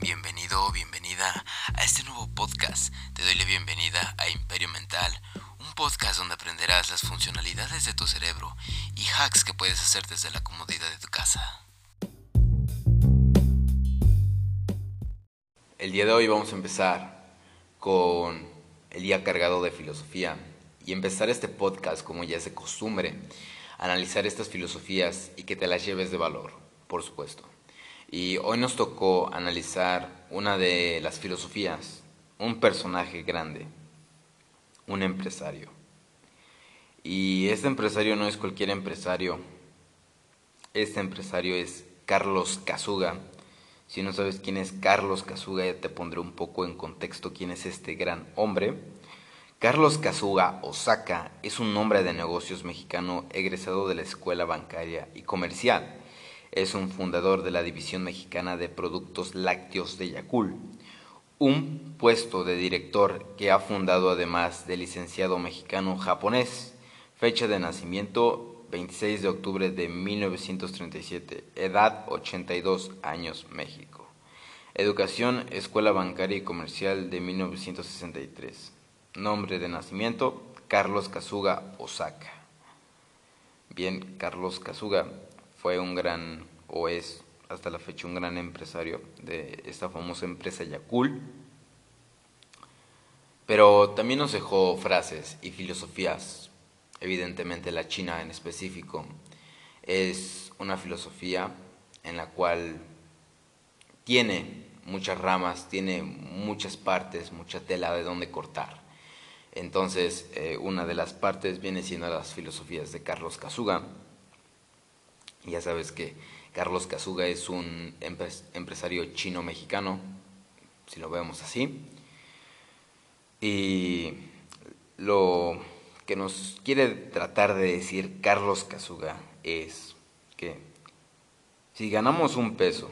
Bienvenido o bienvenida a este nuevo podcast. Te doy la bienvenida a Imperio Mental, un podcast donde aprenderás las funcionalidades de tu cerebro y hacks que puedes hacer desde la comodidad de tu casa. El día de hoy vamos a empezar con el día cargado de filosofía y empezar este podcast como ya es de costumbre, analizar estas filosofías y que te las lleves de valor, por supuesto. Y hoy nos tocó analizar una de las filosofías, un personaje grande, un empresario. Y este empresario no es cualquier empresario, este empresario es Carlos Casuga. Si no sabes quién es Carlos Casuga, ya te pondré un poco en contexto quién es este gran hombre. Carlos Casuga Osaka es un hombre de negocios mexicano egresado de la Escuela Bancaria y Comercial es un fundador de la División Mexicana de Productos Lácteos de Yacul, un puesto de director que ha fundado además de licenciado mexicano-japonés, fecha de nacimiento 26 de octubre de 1937, edad 82 años México. Educación, Escuela Bancaria y Comercial de 1963. Nombre de nacimiento, Carlos Kazuga Osaka. Bien, Carlos Kazuga fue un gran, o es hasta la fecha un gran empresario de esta famosa empresa Yakul. Pero también nos dejó frases y filosofías, evidentemente la China en específico. Es una filosofía en la cual tiene muchas ramas, tiene muchas partes, mucha tela de donde cortar. Entonces, eh, una de las partes viene siendo las filosofías de Carlos Kasuga, ya sabes que Carlos Kazuga es un empresario chino-mexicano, si lo vemos así. Y lo que nos quiere tratar de decir Carlos Kazuga es que si ganamos un peso,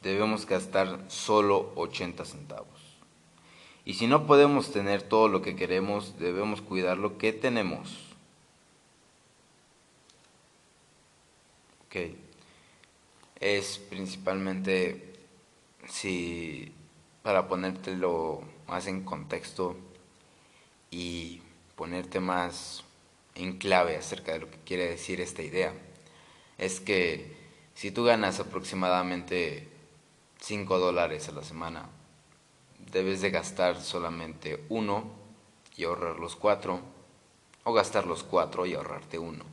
debemos gastar solo 80 centavos. Y si no podemos tener todo lo que queremos, debemos cuidar lo que tenemos. Es principalmente, si para ponértelo más en contexto y ponerte más en clave acerca de lo que quiere decir esta idea, es que si tú ganas aproximadamente 5 dólares a la semana, debes de gastar solamente uno y ahorrar los cuatro, o gastar los cuatro y ahorrarte uno.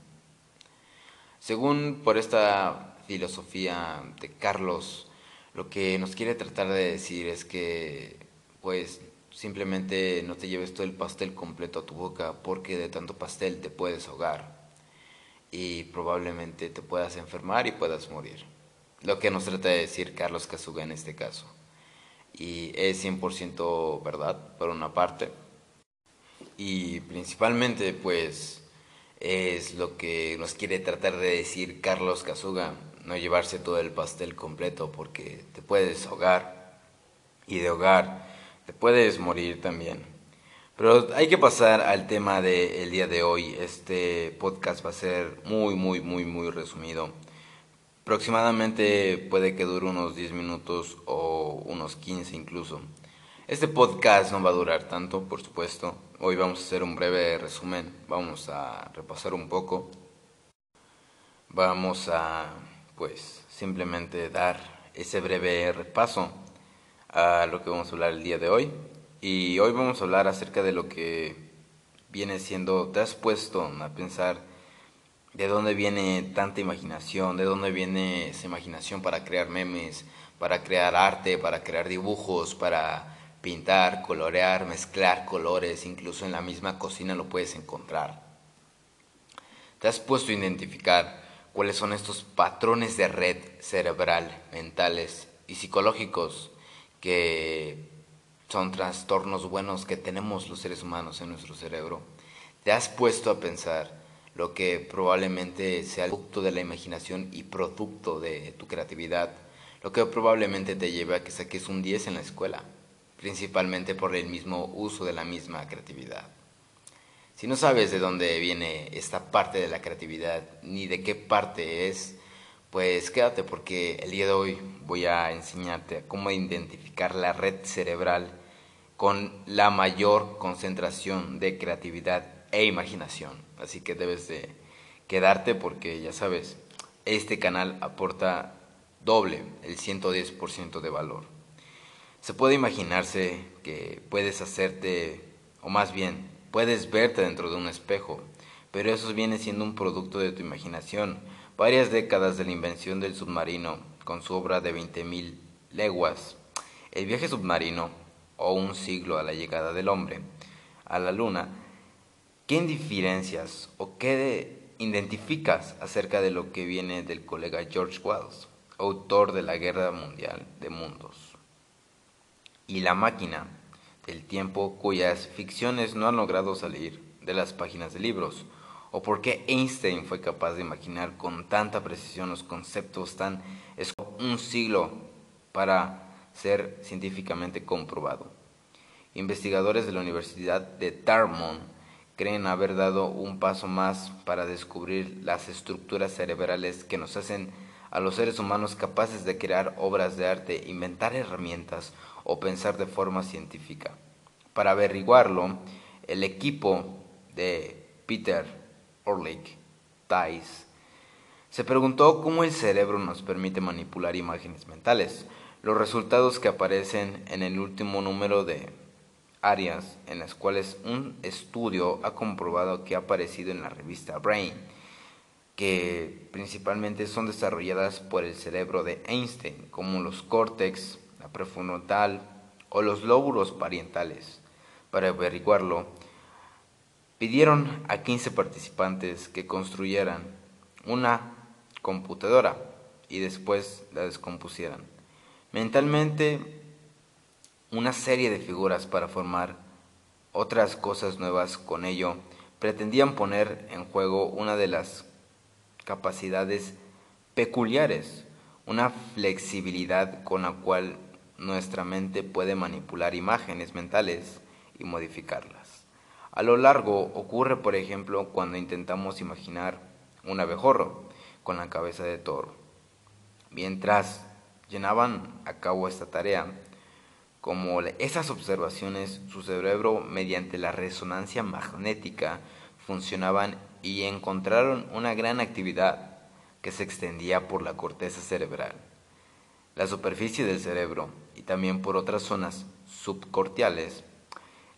Según por esta filosofía de Carlos, lo que nos quiere tratar de decir es que, pues, simplemente no te lleves todo el pastel completo a tu boca porque de tanto pastel te puedes ahogar y probablemente te puedas enfermar y puedas morir. Lo que nos trata de decir Carlos Casuga en este caso. Y es 100% verdad, por una parte. Y principalmente, pues, es lo que nos quiere tratar de decir Carlos Casuga, no llevarse todo el pastel completo porque te puedes ahogar y de ahogar te puedes morir también. Pero hay que pasar al tema del día de hoy. Este podcast va a ser muy, muy, muy, muy resumido. Aproximadamente puede que dure unos 10 minutos o unos 15 incluso. Este podcast no va a durar tanto, por supuesto. Hoy vamos a hacer un breve resumen, vamos a repasar un poco. Vamos a, pues, simplemente dar ese breve repaso a lo que vamos a hablar el día de hoy. Y hoy vamos a hablar acerca de lo que viene siendo, te has puesto a pensar de dónde viene tanta imaginación, de dónde viene esa imaginación para crear memes, para crear arte, para crear dibujos, para pintar, colorear, mezclar colores, incluso en la misma cocina lo puedes encontrar. ¿Te has puesto a identificar cuáles son estos patrones de red cerebral, mentales y psicológicos que son trastornos buenos que tenemos los seres humanos en nuestro cerebro? ¿Te has puesto a pensar lo que probablemente sea el producto de la imaginación y producto de tu creatividad? Lo que probablemente te lleve a que saques un 10 en la escuela principalmente por el mismo uso de la misma creatividad. Si no sabes de dónde viene esta parte de la creatividad ni de qué parte es, Pues quédate porque el día de hoy voy a enseñarte cómo identificar la red cerebral con la mayor concentración de creatividad e imaginación. Así que debes de quedarte porque ya sabes, este canal aporta doble, el 110% de valor. Se puede imaginarse que puedes hacerte, o más bien, puedes verte dentro de un espejo, pero eso viene siendo un producto de tu imaginación varias décadas de la invención del submarino con su obra de 20.000 leguas, el viaje submarino o un siglo a la llegada del hombre a la luna, ¿qué diferencias o qué identificas acerca de lo que viene del colega George Wells, autor de la Guerra Mundial de Mundos? Y la máquina del tiempo cuyas ficciones no han logrado salir de las páginas de libros, o por qué Einstein fue capaz de imaginar con tanta precisión los conceptos tan es un siglo para ser científicamente comprobado. Investigadores de la Universidad de Dartmouth creen haber dado un paso más para descubrir las estructuras cerebrales que nos hacen a los seres humanos capaces de crear obras de arte, inventar herramientas o pensar de forma científica. Para averiguarlo, el equipo de Peter Orlik, Thais, se preguntó cómo el cerebro nos permite manipular imágenes mentales. Los resultados que aparecen en el último número de áreas en las cuales un estudio ha comprobado que ha aparecido en la revista Brain, que principalmente son desarrolladas por el cerebro de Einstein, como los córtex, la prefrontal o los lóbulos parientales. Para averiguarlo, Pidieron a 15 participantes que construyeran una computadora y después la descompusieran. Mentalmente, una serie de figuras para formar otras cosas nuevas con ello, pretendían poner en juego una de las capacidades peculiares, una flexibilidad con la cual nuestra mente puede manipular imágenes mentales y modificarlas. A lo largo ocurre, por ejemplo, cuando intentamos imaginar un abejorro con la cabeza de toro. Mientras llenaban a cabo esta tarea, como esas observaciones, su cerebro, mediante la resonancia magnética, funcionaban y encontraron una gran actividad que se extendía por la corteza cerebral, la superficie del cerebro y también por otras zonas subcortiales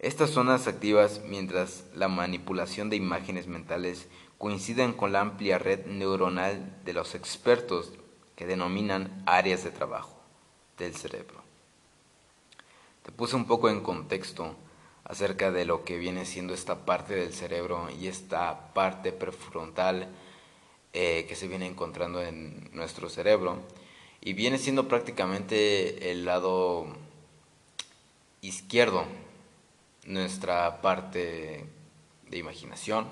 estas zonas activas mientras la manipulación de imágenes mentales coinciden con la amplia red neuronal de los expertos que denominan áreas de trabajo del cerebro. Te puse un poco en contexto acerca de lo que viene siendo esta parte del cerebro y esta parte prefrontal eh, que se viene encontrando en nuestro cerebro y viene siendo prácticamente el lado izquierdo nuestra parte de imaginación.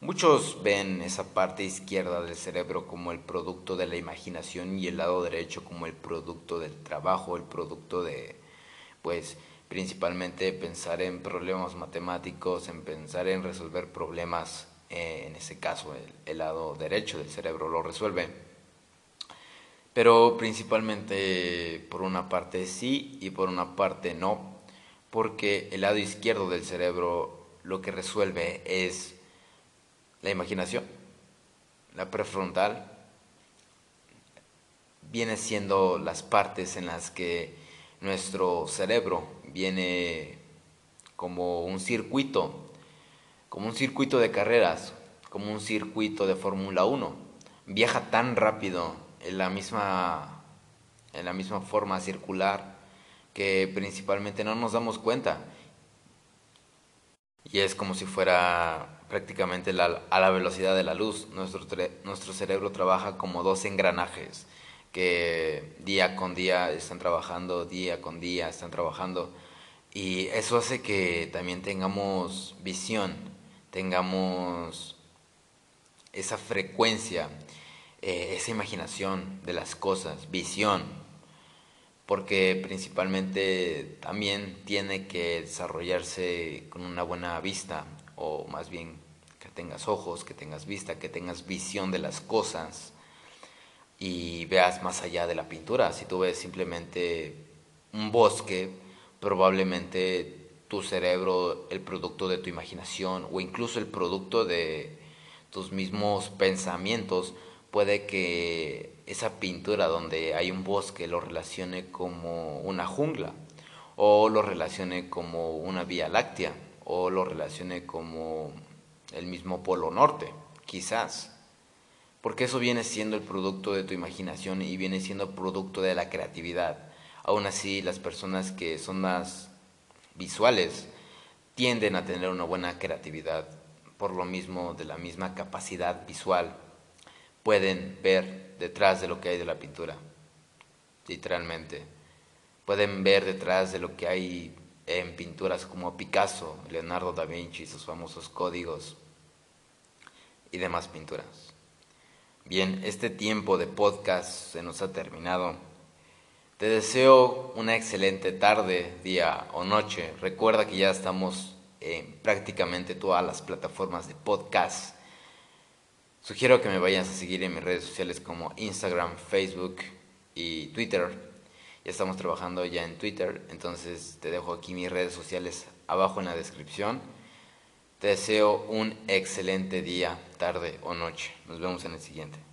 Muchos ven esa parte izquierda del cerebro como el producto de la imaginación y el lado derecho como el producto del trabajo, el producto de, pues, principalmente pensar en problemas matemáticos, en pensar en resolver problemas, eh, en ese caso el, el lado derecho del cerebro lo resuelve. Pero principalmente por una parte sí y por una parte no, porque el lado izquierdo del cerebro lo que resuelve es la imaginación, la prefrontal viene siendo las partes en las que nuestro cerebro viene como un circuito, como un circuito de carreras, como un circuito de Fórmula 1. Viaja tan rápido en la misma en la misma forma circular que principalmente no nos damos cuenta. Y es como si fuera prácticamente a la velocidad de la luz. Nuestro, nuestro cerebro trabaja como dos engranajes que día con día están trabajando, día con día están trabajando. Y eso hace que también tengamos visión, tengamos esa frecuencia, eh, esa imaginación de las cosas, visión, porque principalmente también tiene que desarrollarse con una buena vista, o más bien que tengas ojos, que tengas vista, que tengas visión de las cosas. Y veas más allá de la pintura. Si tú ves simplemente un bosque, probablemente tu cerebro, el producto de tu imaginación o incluso el producto de tus mismos pensamientos, puede que esa pintura donde hay un bosque lo relacione como una jungla o lo relacione como una vía láctea o lo relacione como el mismo polo norte, quizás. Porque eso viene siendo el producto de tu imaginación y viene siendo producto de la creatividad. Aún así, las personas que son más visuales tienden a tener una buena creatividad, por lo mismo de la misma capacidad visual. Pueden ver detrás de lo que hay de la pintura, literalmente. Pueden ver detrás de lo que hay en pinturas como Picasso, Leonardo da Vinci, sus famosos códigos y demás pinturas. Bien, este tiempo de podcast se nos ha terminado. Te deseo una excelente tarde, día o noche. Recuerda que ya estamos en prácticamente todas las plataformas de podcast. Sugiero que me vayas a seguir en mis redes sociales como Instagram, Facebook y Twitter. Ya estamos trabajando ya en Twitter, entonces te dejo aquí mis redes sociales abajo en la descripción. Te deseo un excelente día, tarde o noche. Nos vemos en el siguiente.